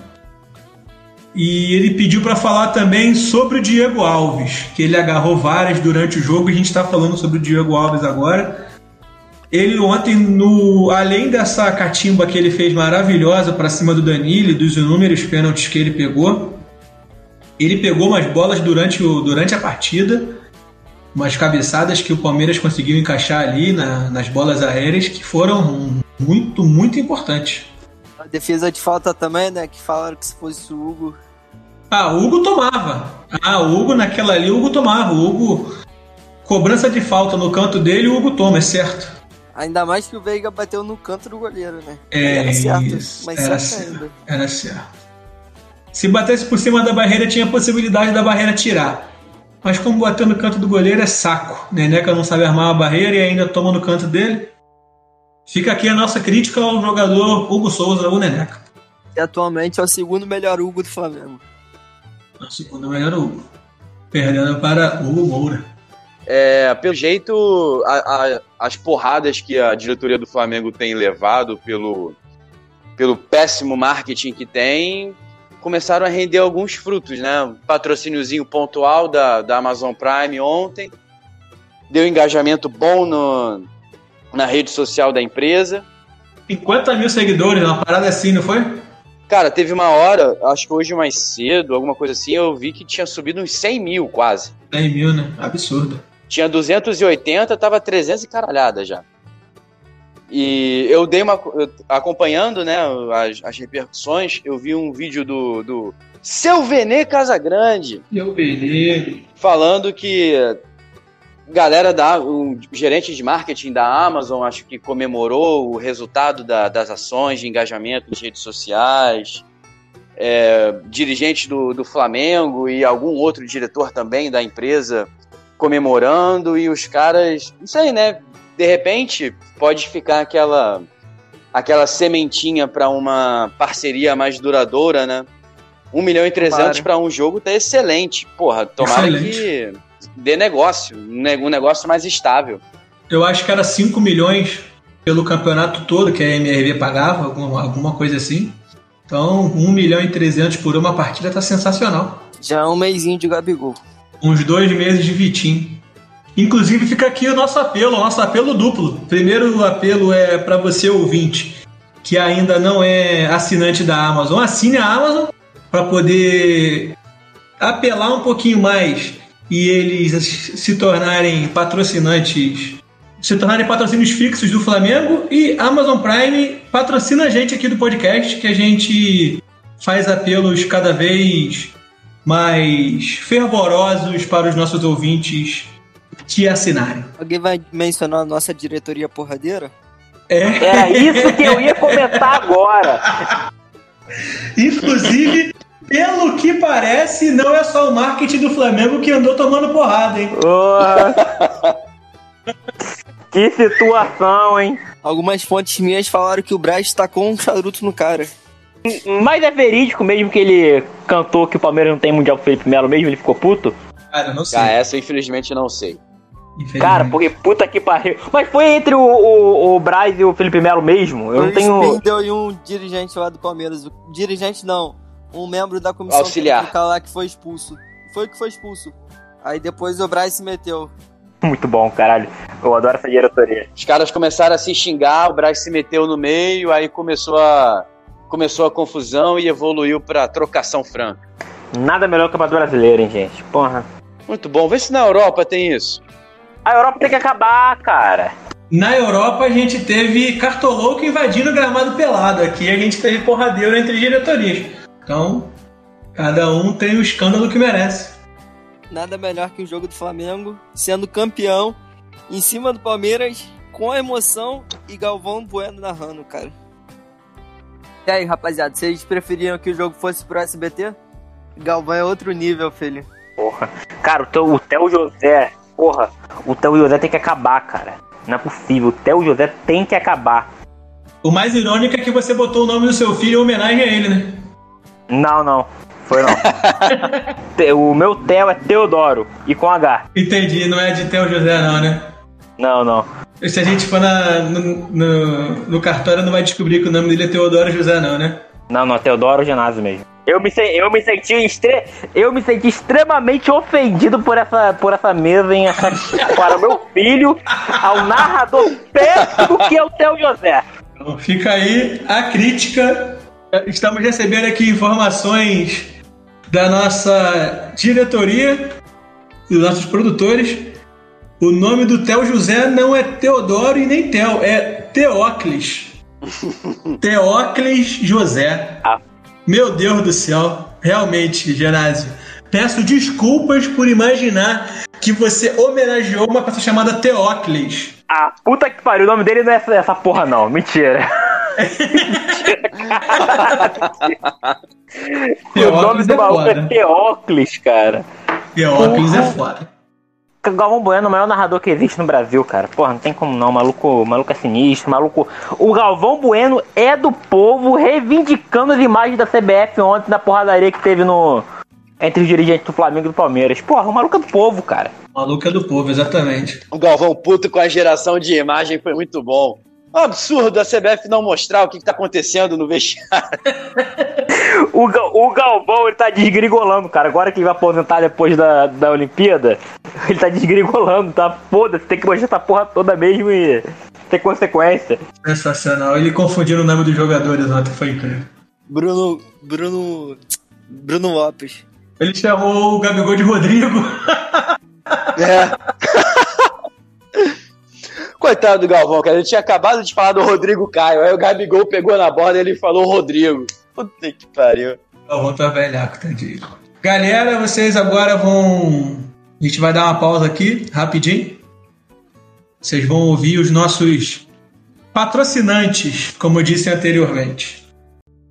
E ele pediu para falar também sobre o Diego Alves, que ele agarrou várias durante o jogo. e A gente está falando sobre o Diego Alves agora. Ele ontem, no, além dessa catimba que ele fez maravilhosa para cima do Danilo, dos inúmeros pênaltis que ele pegou, ele pegou umas bolas durante, o, durante a partida, umas cabeçadas que o Palmeiras conseguiu encaixar ali na- nas bolas aéreas que foram muito, muito importantes. A defesa de falta também, né? Que falaram que se fosse o Hugo. Ah, o Hugo tomava. Ah, o Hugo naquela ali, o Hugo tomava. O Hugo, cobrança de falta no canto dele, o Hugo toma, é certo. Ainda mais que o Veiga bateu no canto do goleiro, né? É, era certo, isso, mas era certo. Era certo. Se batesse por cima da barreira, tinha a possibilidade da barreira tirar. Mas como bateu no canto do goleiro, é saco. Neneca não sabe armar a barreira e ainda toma no canto dele. Fica aqui a nossa crítica ao jogador Hugo Souza, o Neneca. E atualmente é o segundo melhor Hugo do Flamengo. O segundo melhor Hugo. Perdendo para Hugo Moura. É, pelo jeito, a- a- as porradas que a diretoria do Flamengo tem levado pelo, pelo péssimo marketing que tem começaram a render alguns frutos, né? Um patrocíniozinho pontual da, da Amazon Prime ontem, deu engajamento bom no, na rede social da empresa. 50 mil seguidores, uma parada assim, não foi? Cara, teve uma hora, acho que hoje mais cedo, alguma coisa assim, eu vi que tinha subido uns 100 mil quase. 100 mil, né? Absurdo. Tinha 280, tava 300 e caralhada já. E eu dei uma. acompanhando, né, as, as repercussões, eu vi um vídeo do, do Seu Venê Casagrande E eu vi falando que galera da o gerente de marketing da Amazon acho que comemorou o resultado da- das ações de engajamento nas redes sociais é, dirigentes do, do Flamengo e algum outro diretor também da empresa comemorando e os caras não sei né de repente pode ficar aquela aquela sementinha para uma parceria mais duradoura né 1 milhão e 300 Tomara. para um jogo tá excelente porra tomara Excelente. que dê negócio, um ne- um negócio mais estável. Eu acho que era 5 milhões pelo campeonato todo que a MRV pagava, alguma, alguma coisa assim. Então, 1 milhão e 300 por uma partida tá sensacional. Já é um mêsinho de Gabigol. Uns dois meses de Vitinho. Inclusive, fica aqui o nosso apelo, o nosso apelo duplo. Primeiro apelo é para você, ouvinte, que ainda não é assinante da Amazon. Assine a Amazon para poder apelar um pouquinho mais e eles se tornarem patrocinantes, se tornarem patrocínios fixos do Flamengo e Amazon Prime patrocina a gente aqui do podcast que a gente faz apelos cada vez mais fervorosos para os nossos ouvintes te assinarem. Alguém vai mencionar a nossa diretoria porradeira? É. Era isso que eu ia comentar [laughs] agora. Inclusive, pelo que parece, não é só o marketing do Flamengo que andou tomando porrada, hein? [laughs] que situação, hein? Algumas fontes minhas falaram que o Braz tacou um charuto no cara. Mas é verídico mesmo que ele cantou que o Palmeiras não tem Mundial com o Felipe Melo mesmo, ele ficou puto? Cara, não sei. Ah, essa eu infelizmente não sei. Cara, porque puta que pariu. Mas foi entre o, o, o Braz e o Felipe Melo mesmo? Eu não o tenho. E um dirigente lá do Palmeiras. Dirigente não, um membro da comissão Auxiliar. técnica lá que foi expulso. Foi o que foi expulso. Aí depois o Braz se meteu. [laughs] Muito bom, caralho. Eu adoro essa diretoria. Os caras começaram a se xingar, o Braz se meteu no meio, aí começou a começou a confusão e evoluiu pra trocação franca. Nada melhor que o Campeonato Brasileiro, hein, gente? Porra. Muito bom. Vê se na Europa tem isso. A Europa tem que acabar, cara. Na Europa a gente teve cartolouco invadindo o gramado pelado. Aqui a gente teve porradeiro entre diretorias. Então, cada um tem o escândalo que merece. Nada melhor que o jogo do Flamengo sendo campeão em cima do Palmeiras com emoção e Galvão Bueno narrando, cara. E aí, rapaziada, vocês preferiam que o jogo fosse pro SBT? Galvão é outro nível, filho. Porra. Cara, o, teu, o Theo José, porra, o Theo José tem que acabar, cara. Não é possível. O Theo José tem que acabar. O mais irônico é que você botou o nome do seu filho em homenagem a ele, né? Não, não. Foi não. [laughs] O meu Theo é Teodoro. E com H. Entendi, não é de Theo José, não, né? Não, não. Se a gente for na- no, no, no cartório, não vai descobrir que o nome dele é Teodoro José, não, né? Não, não, Teodoro Genásio mesmo. Eu me, eu me senti extre- eu me senti extremamente ofendido por essa, por essa mesa em essa, [laughs] para o meu filho, ao narrador péssimo que é o Theo José. Então fica aí a crítica. Estamos recebendo aqui informações da nossa diretoria e dos nossos produtores. O nome do Theo José não é Teodoro e nem Theo, é Teóclis. [laughs] Teóclis José. Ah. Meu Deus do céu, realmente, Genásio. Peço desculpas por imaginar que você homenageou uma pessoa chamada Teóclis. Ah, puta que pariu, o nome dele não é essa, essa porra não, mentira. O nome Teóclis do é maluco é foda. Teóclis, cara. Teóclis é foda. Galvão Bueno é o maior narrador que existe no Brasil, cara. Porra, não tem como não. O maluco, o maluco é sinistro, o maluco. O Galvão Bueno é do povo reivindicando as imagens da CBF ontem na porradaria que teve no. Entre os dirigentes do Flamengo e do Palmeiras. Porra, o maluco é do povo, cara. O maluco é do povo, exatamente. O Galvão puto com a geração de imagem foi muito bom. Um absurdo a CBF não mostrar o que, que tá acontecendo no vestiário. [laughs] O, o Galvão, ele tá desgrigolando, cara. Agora que ele vai aposentar depois da, da Olimpíada, [laughs] ele tá desgrigolando, tá? Foda-se, tem que mostrar essa porra toda mesmo e ter consequência. Sensacional. Ele confundindo o nome dos jogadores ontem, foi incrível. Bruno. Bruno. Bruno Lopes. Ele chamou o Gabigol de Rodrigo. É. [laughs] Coitado do Galvão, cara. Ele tinha acabado de falar do Rodrigo Caio. Aí o Gabigol pegou na bola e ele falou Rodrigo. Puta que pariu. Galvão tá velhaco, tadinho. Galera, vocês agora vão. A gente vai dar uma pausa aqui, rapidinho. Vocês vão ouvir os nossos patrocinantes, como eu disse anteriormente.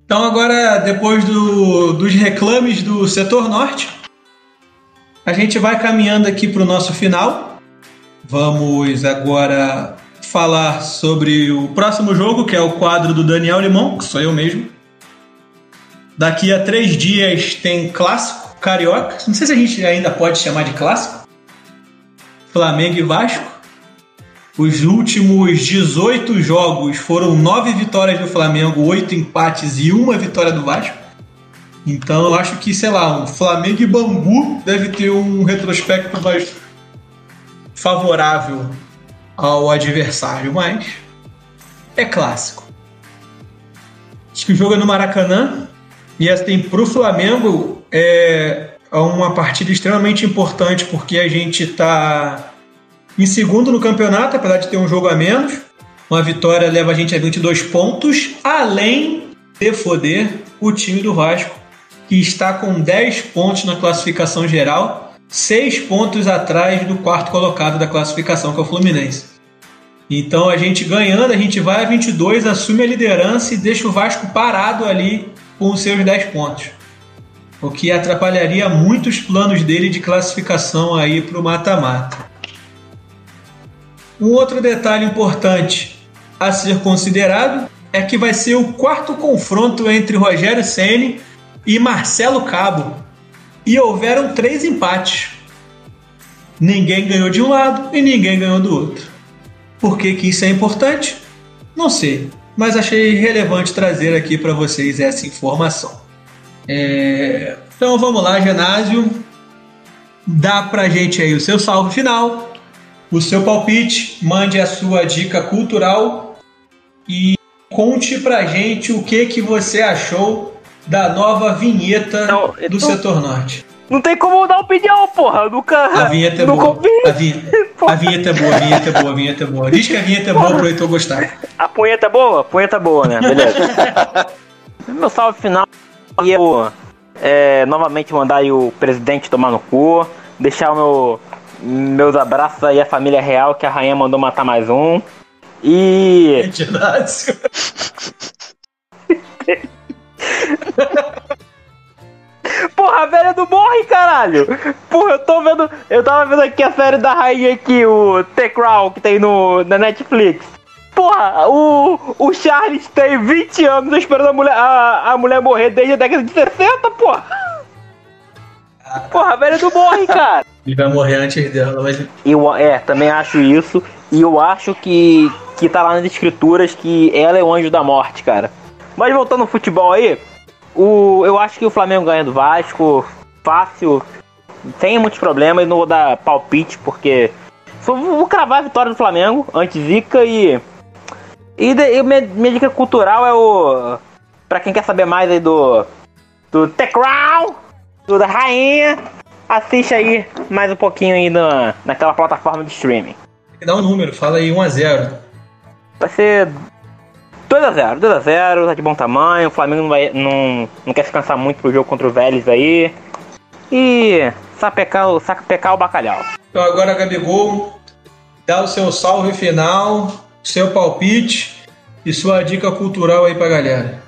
Então, agora, depois do- dos reclames do setor norte, a gente vai caminhando aqui para o nosso final. Vamos agora falar sobre o próximo jogo, que é o quadro do Daniel Limão, que sou eu mesmo. Daqui a três dias tem clássico carioca. Não sei se a gente ainda pode chamar de clássico. Flamengo e Vasco. Os últimos 18 jogos foram nove vitórias do Flamengo, oito empates e uma vitória do Vasco. Então eu acho que, sei lá, um Flamengo e Bangu deve ter um retrospecto mais favorável ao adversário, mas é clássico. Acho que o jogo é no Maracanã. E assim, pro Flamengo é uma partida extremamente importante porque a gente tá em segundo no campeonato, apesar de ter um jogo a menos. Uma vitória leva a gente a 22 pontos, além de foder o time do Vasco, que está com 10 pontos na classificação geral, 6 pontos atrás do quarto colocado da classificação, que é o Fluminense. Então a gente ganhando, a gente vai a 22, assume a liderança e deixa o Vasco parado ali com os seus 10 pontos. O que atrapalharia muito os planos dele de classificação aí para o mata-mata. Um outro detalhe importante a ser considerado é que vai ser o quarto confronto entre Rogério Ceni e Marcelo Cabo. E houveram três empates. Ninguém ganhou de um lado e ninguém ganhou do outro. Por que, que isso é importante? Não sei, mas achei relevante trazer aqui para vocês essa informação. É, Então vamos lá, Genásio. Dá pra gente aí o seu salve final, o seu palpite, mande a sua dica cultural e conte pra gente o que, que você achou da nova vinheta Não, do tô- setor norte. Não tem como dar opinião, porra. Eu nunca. A vinheta é boa. ouvi. A vinheta, A vinheta é boa, a vinheta é boa, a vinheta é boa. Diz que a vinheta é boa pro Heitor gostar. A punheta é boa? A punheta é boa, né? Beleza. [laughs] Meu salve final e eu é, novamente mandar aí o presidente tomar no cu, deixar meu, meus abraços aí à família real, que a rainha mandou matar mais um. E. [laughs] [laughs] Porra, a velha não morre, caralho! Porra, eu tô vendo. Eu tava vendo aqui a série da rainha aqui, o The Crown, que tem no, na Netflix. Porra, o, o Charles tem 20 anos esperando a mulher, a, a mulher morrer desde a década de 60, porra! Porra, a velha não morre, cara! Ele vai morrer antes dela, mas. Eu, é, também acho isso. E eu acho que, que tá lá nas escrituras que ela é o anjo da morte, cara. Mas voltando ao futebol aí, o, eu acho que o Flamengo ganha do Vasco fácil, sem muitos problemas. Não vou dar palpite, porque só vou cravar a vitória do Flamengo antes Zica e. E, de, e minha, minha dica cultural é o. Pra quem quer saber mais aí do. Do The Crown, do da Rainha, assiste aí mais um pouquinho aí na, naquela plataforma de streaming. Dá um número, fala aí 1x0. Vai ser 2x0, 2x0, tá de bom tamanho. O Flamengo não, vai, não, não quer se cansar muito pro jogo contra o Vélez aí. E sapecar, o- sapecar o bacalhau. Então agora, Gabigol, dá o seu salve final, seu palpite e sua dica cultural aí pra galera.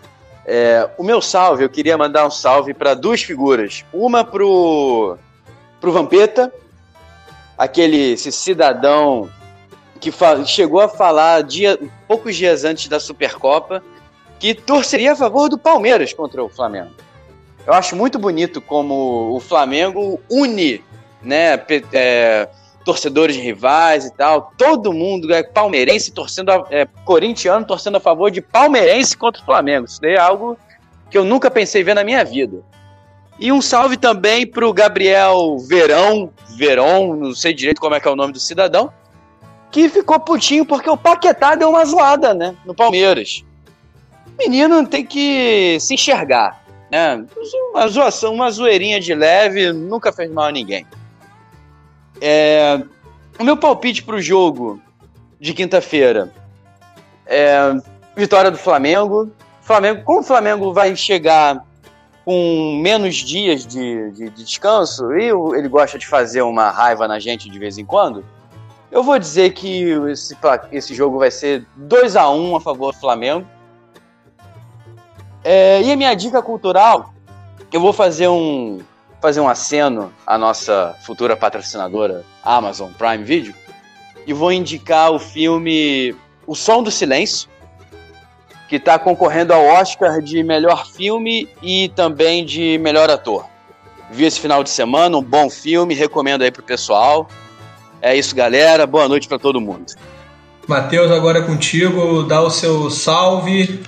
É, o meu salve, eu queria mandar um salve para duas figuras. Uma pro, pro Vampeta, aquele esse cidadão que chegou a falar dia, poucos dias antes da Supercopa que torceria a favor do Palmeiras contra o Flamengo. Eu acho muito bonito como o Flamengo une, né, é, torcedores rivais e tal. Todo mundo é palmeirense torcendo, a, é, corintiano torcendo a favor de palmeirense contra o Flamengo. Isso daí é algo que eu nunca pensei ver na minha vida. E um salve também pro Gabriel Verão, Veron, não sei direito como é que é o nome do cidadão, que ficou putinho porque o Paquetá deu uma zoada, né, no Palmeiras. O menino tem que se enxergar, né? Uma zoação, uma zoeirinha de leve nunca fez mal a ninguém. É, o meu palpite pro jogo de quinta-feira é vitória do Flamengo. Flamengo, como o Flamengo vai chegar com menos dias de, de- de descanso e o- ele gosta de fazer uma raiva na gente de vez em quando, eu vou dizer que esse, esse jogo vai ser 2 a 1 a favor do Flamengo. É, e a minha dica cultural, eu vou fazer um fazer um aceno à nossa futura patrocinadora Amazon Prime Video e vou indicar o filme O Som do Silêncio, que está concorrendo ao Oscar de melhor filme e também de melhor ator. Vi esse final de semana, um bom filme, recomendo aí pro pessoal. É isso, galera. Boa noite para todo mundo. Matheus, agora é contigo, dá o seu salve,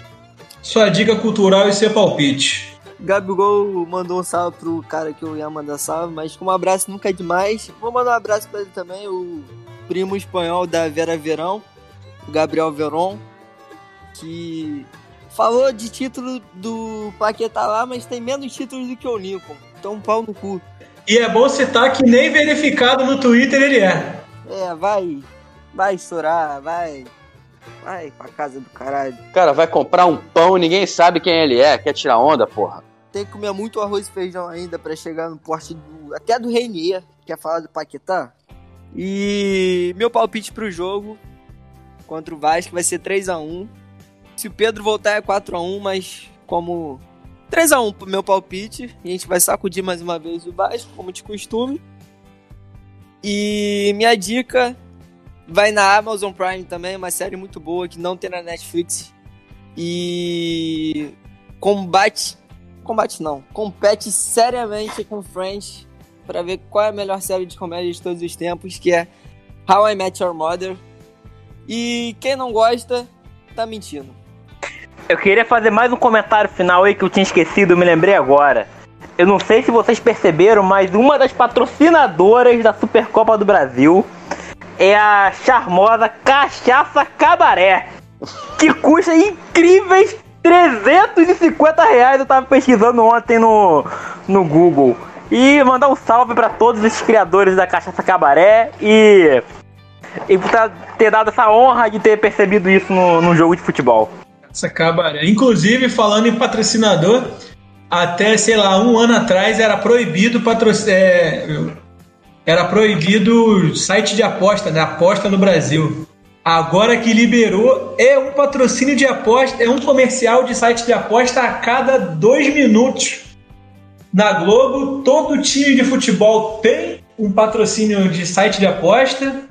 sua dica cultural e seu palpite. Gabigol mandou um salve pro cara que eu ia mandar salve, mas como um abraço nunca é demais, vou mandar um abraço pra ele também, o primo espanhol da Vera Verão, o Gabriel Veron, que falou de título do Paquetá lá, mas tem menos títulos do que o Lincoln. Então, pau no cu. E é bom citar que nem verificado no Twitter ele é. É, vai, vai estourar, vai, vai pra casa do caralho. Cara vai comprar um pão, ninguém sabe quem ele é, quer tirar onda, porra. Tem que comer muito arroz e feijão ainda pra chegar no porte do. Até do Reinier, que é falar do Paquetá. E meu palpite pro jogo contra o Vasco vai ser 3 a 1 Se o Pedro voltar é 4 a 1 mas como 3 a 1 pro meu palpite, a gente vai sacudir mais uma vez o Vasco, como de costume. E minha dica vai na Amazon Prime também, uma série muito boa que não tem na Netflix. E combate combate não, compete seriamente com Friends para ver qual é a melhor série de comédia de todos os tempos, que é How I Met Your Mother. E quem não gosta, tá mentindo. Eu queria fazer mais um comentário final aí que eu tinha esquecido, me lembrei agora. Eu não sei se vocês perceberam, mas uma das patrocinadoras da Supercopa do Brasil é a charmosa Cachaça Cabaré, que custa incríveis 350 reais. Eu tava pesquisando ontem no, no Google. E mandar um salve para todos os criadores da Cachaça Cabaré e e por ter dado essa honra de ter percebido isso no, no jogo de futebol. Essa cabaré. Inclusive, falando em patrocinador, até, sei lá, um ano atrás era proibido patrocinar. era proibido site de aposta, né? Aposta no Brasil. Agora que liberou, é um patrocínio de aposta, é um comercial de site de aposta a cada dois minutos. Na Globo, todo time de futebol tem um patrocínio de site de aposta.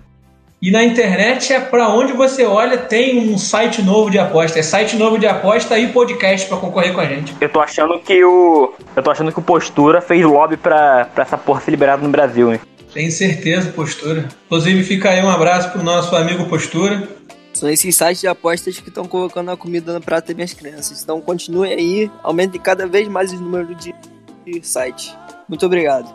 E na internet é para onde você olha tem um site novo de aposta. É site novo de aposta e podcast para concorrer com a gente. Eu tô achando que o. Eu tô achando que o Postura fez lobby pra, pra essa porra ser liberada no Brasil, hein? Tenho certeza, Postura. Inclusive, fica aí um abraço pro nosso amigo Postura. São esses sites de apostas que estão colocando a comida no prato das minhas crianças. Então continuem aí, aumentem cada vez mais o número de, de sites. Muito obrigado.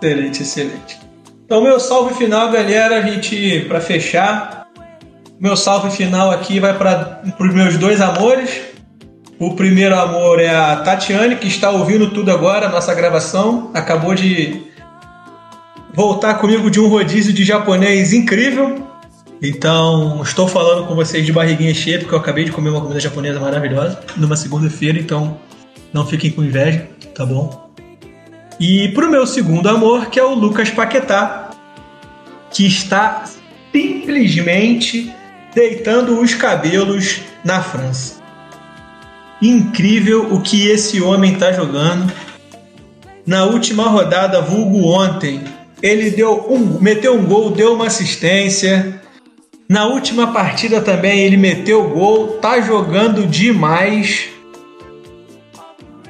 Excelente, excelente. Então, meu salve final, galera, a gente, para fechar, meu salve final aqui vai para os meus dois amores. O primeiro amor é a Tatiane, que está ouvindo tudo agora, nossa gravação. Acabou de voltar comigo de um rodízio de japonês incrível. Então, estou falando com vocês de barriguinha cheia, porque eu acabei de comer uma comida japonesa maravilhosa numa segunda-feira, então não fiquem com inveja, tá bom? E pro meu segundo amor, que é o Lucas Paquetá, que está simplesmente deitando os cabelos na França. Incrível o que esse homem está jogando. Na última rodada, vulgo ontem, ele deu um, meteu um gol, deu uma assistência. Na última partida também ele meteu gol, tá jogando demais.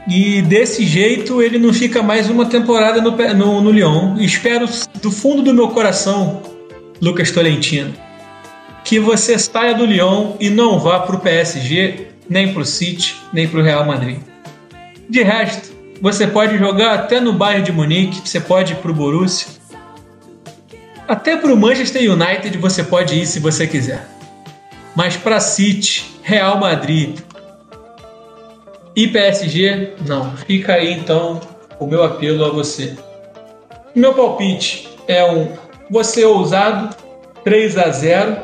E desse jeito ele não fica mais uma temporada no, no, no Lyon. Espero do fundo do meu coração, Lucas Tolentino, que você saia do Lyon e não vá para o PSG, nem para o City, nem para o Real Madrid. De resto, você pode jogar até no bairro de Munique, você pode ir para o Borussia. Até para o Manchester United você pode ir se você quiser. Mas para City, Real Madrid, e PSG, não. Fica aí então o meu apelo a você. Meu palpite é um você ousado 3 a 0.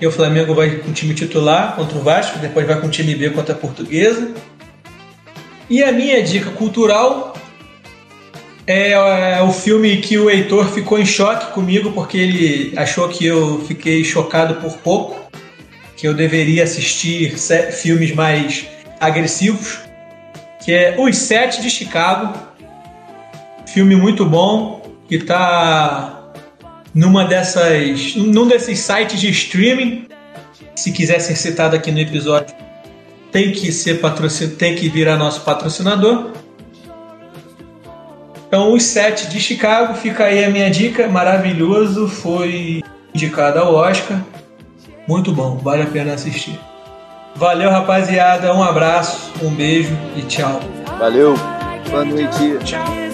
E o Flamengo vai com o time titular contra o Vasco, depois vai com o time B contra a Portuguesa. E a minha dica cultural é, é o filme que o Heitor ficou em choque comigo porque ele achou que eu fiquei chocado por pouco que eu deveria assistir filmes mais agressivos, que é Os Sete de Chicago. Filme muito bom, que está numa dessas, num desses sites de streaming. Se quiser ser citado aqui no episódio, tem que ser patrocin... tem que virar nosso patrocinador. Então, os sete de Chicago, fica aí a minha dica, maravilhoso, foi indicado ao Oscar. Muito bom, vale a pena assistir. Valeu, rapaziada. Um abraço, um beijo e tchau. Valeu. Boa noite. No